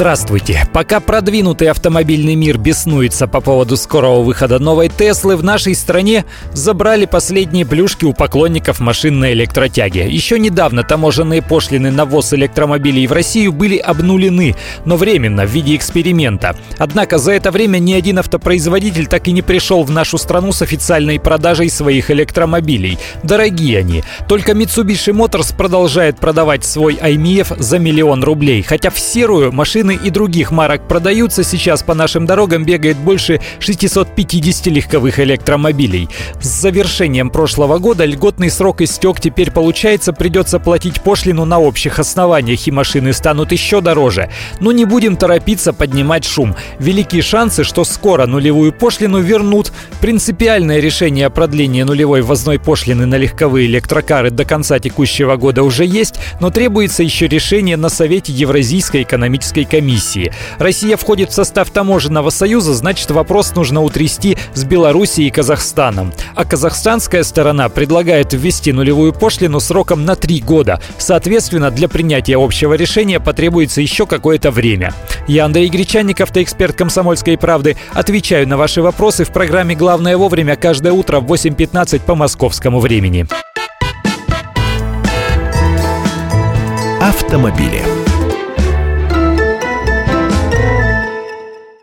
Здравствуйте! Пока продвинутый автомобильный мир беснуется по поводу скорого выхода новой Теслы, в нашей стране забрали последние плюшки у поклонников машин на электротяге. Еще недавно таможенные пошлины на ввоз электромобилей в Россию были обнулены, но временно, в виде эксперимента. Однако за это время ни один автопроизводитель так и не пришел в нашу страну с официальной продажей своих электромобилей. Дорогие они. Только Mitsubishi Motors продолжает продавать свой IMF за миллион рублей, хотя в серую машину машины и других марок продаются, сейчас по нашим дорогам бегает больше 650 легковых электромобилей. С завершением прошлого года льготный срок истек, теперь получается придется платить пошлину на общих основаниях, и машины станут еще дороже. Но не будем торопиться поднимать шум. Великие шансы, что скоро нулевую пошлину вернут. Принципиальное решение о продлении нулевой ввозной пошлины на легковые электрокары до конца текущего года уже есть, но требуется еще решение на Совете Евразийской экономической комиссии. Россия входит в состав таможенного союза, значит вопрос нужно утрясти с Белоруссией и Казахстаном. А казахстанская сторона предлагает ввести нулевую пошлину сроком на три года. Соответственно, для принятия общего решения потребуется еще какое-то время. Я Андрей Гречанников, эксперт «Комсомольской правды». Отвечаю на ваши вопросы в программе «Главное вовремя» каждое утро в 8.15 по московскому времени. Автомобили.